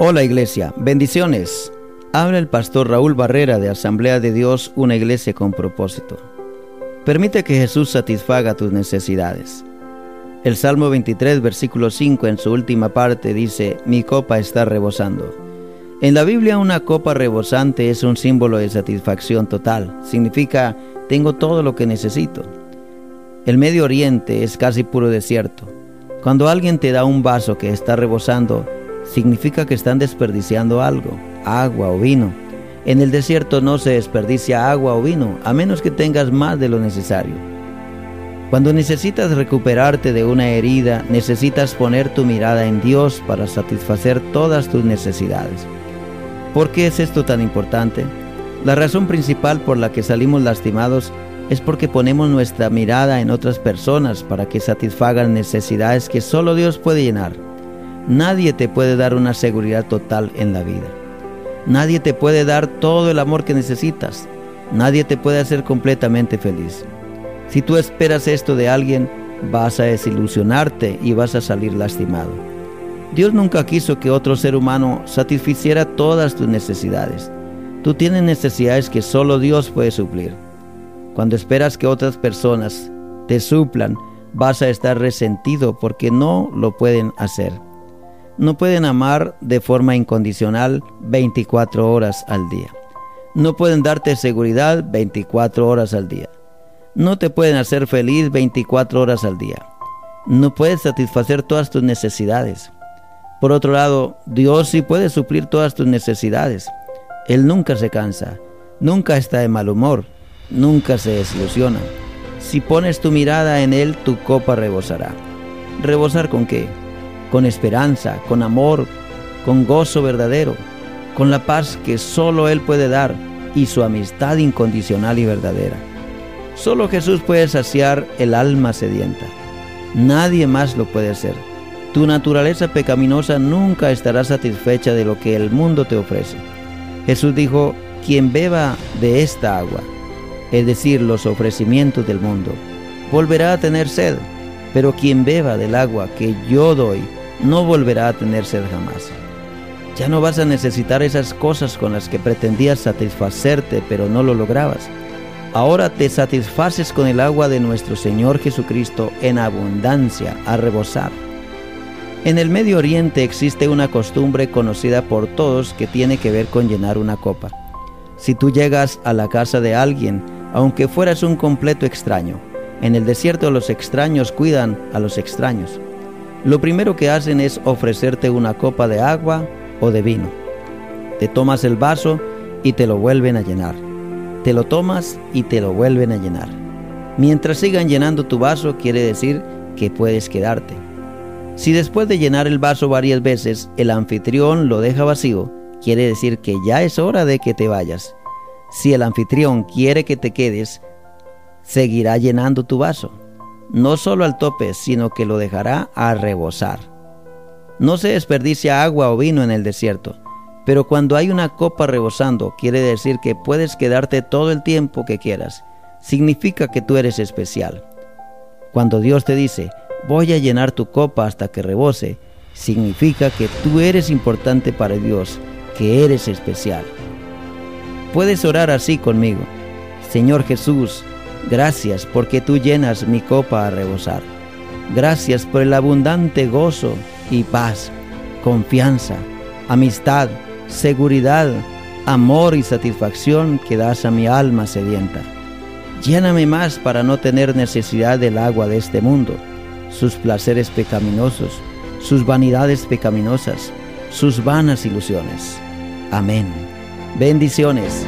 Hola iglesia, bendiciones. Habla el pastor Raúl Barrera de Asamblea de Dios, una iglesia con propósito. Permite que Jesús satisfaga tus necesidades. El Salmo 23, versículo 5 en su última parte dice, mi copa está rebosando. En la Biblia una copa rebosante es un símbolo de satisfacción total. Significa, tengo todo lo que necesito. El Medio Oriente es casi puro desierto. Cuando alguien te da un vaso que está rebosando, significa que están desperdiciando algo, agua o vino. En el desierto no se desperdicia agua o vino, a menos que tengas más de lo necesario. Cuando necesitas recuperarte de una herida, necesitas poner tu mirada en Dios para satisfacer todas tus necesidades. ¿Por qué es esto tan importante? La razón principal por la que salimos lastimados es porque ponemos nuestra mirada en otras personas para que satisfagan necesidades que solo Dios puede llenar. Nadie te puede dar una seguridad total en la vida. Nadie te puede dar todo el amor que necesitas. Nadie te puede hacer completamente feliz. Si tú esperas esto de alguien, vas a desilusionarte y vas a salir lastimado. Dios nunca quiso que otro ser humano satisficiera todas tus necesidades. Tú tienes necesidades que solo Dios puede suplir. Cuando esperas que otras personas te suplan, vas a estar resentido porque no lo pueden hacer no pueden amar de forma incondicional 24 horas al día. No pueden darte seguridad 24 horas al día. No te pueden hacer feliz 24 horas al día. No puedes satisfacer todas tus necesidades. Por otro lado, Dios sí puede suplir todas tus necesidades. Él nunca se cansa, nunca está de mal humor, nunca se desilusiona. Si pones tu mirada en Él, tu copa rebosará. ¿Rebosar con qué? con esperanza, con amor, con gozo verdadero, con la paz que solo Él puede dar y su amistad incondicional y verdadera. Solo Jesús puede saciar el alma sedienta. Nadie más lo puede hacer. Tu naturaleza pecaminosa nunca estará satisfecha de lo que el mundo te ofrece. Jesús dijo, quien beba de esta agua, es decir, los ofrecimientos del mundo, volverá a tener sed, pero quien beba del agua que yo doy, no volverá a tener sed jamás. Ya no vas a necesitar esas cosas con las que pretendías satisfacerte, pero no lo lograbas. Ahora te satisfaces con el agua de nuestro Señor Jesucristo en abundancia, a rebosar. En el Medio Oriente existe una costumbre conocida por todos que tiene que ver con llenar una copa. Si tú llegas a la casa de alguien, aunque fueras un completo extraño, en el desierto los extraños cuidan a los extraños lo primero que hacen es ofrecerte una copa de agua o de vino. Te tomas el vaso y te lo vuelven a llenar. Te lo tomas y te lo vuelven a llenar. Mientras sigan llenando tu vaso quiere decir que puedes quedarte. Si después de llenar el vaso varias veces el anfitrión lo deja vacío, quiere decir que ya es hora de que te vayas. Si el anfitrión quiere que te quedes, seguirá llenando tu vaso no solo al tope, sino que lo dejará a rebosar. No se desperdicia agua o vino en el desierto, pero cuando hay una copa rebosando, quiere decir que puedes quedarte todo el tiempo que quieras. Significa que tú eres especial. Cuando Dios te dice, voy a llenar tu copa hasta que rebose, significa que tú eres importante para Dios, que eres especial. Puedes orar así conmigo. Señor Jesús, Gracias porque tú llenas mi copa a rebosar. Gracias por el abundante gozo y paz, confianza, amistad, seguridad, amor y satisfacción que das a mi alma sedienta. Lléname más para no tener necesidad del agua de este mundo, sus placeres pecaminosos, sus vanidades pecaminosas, sus vanas ilusiones. Amén. Bendiciones.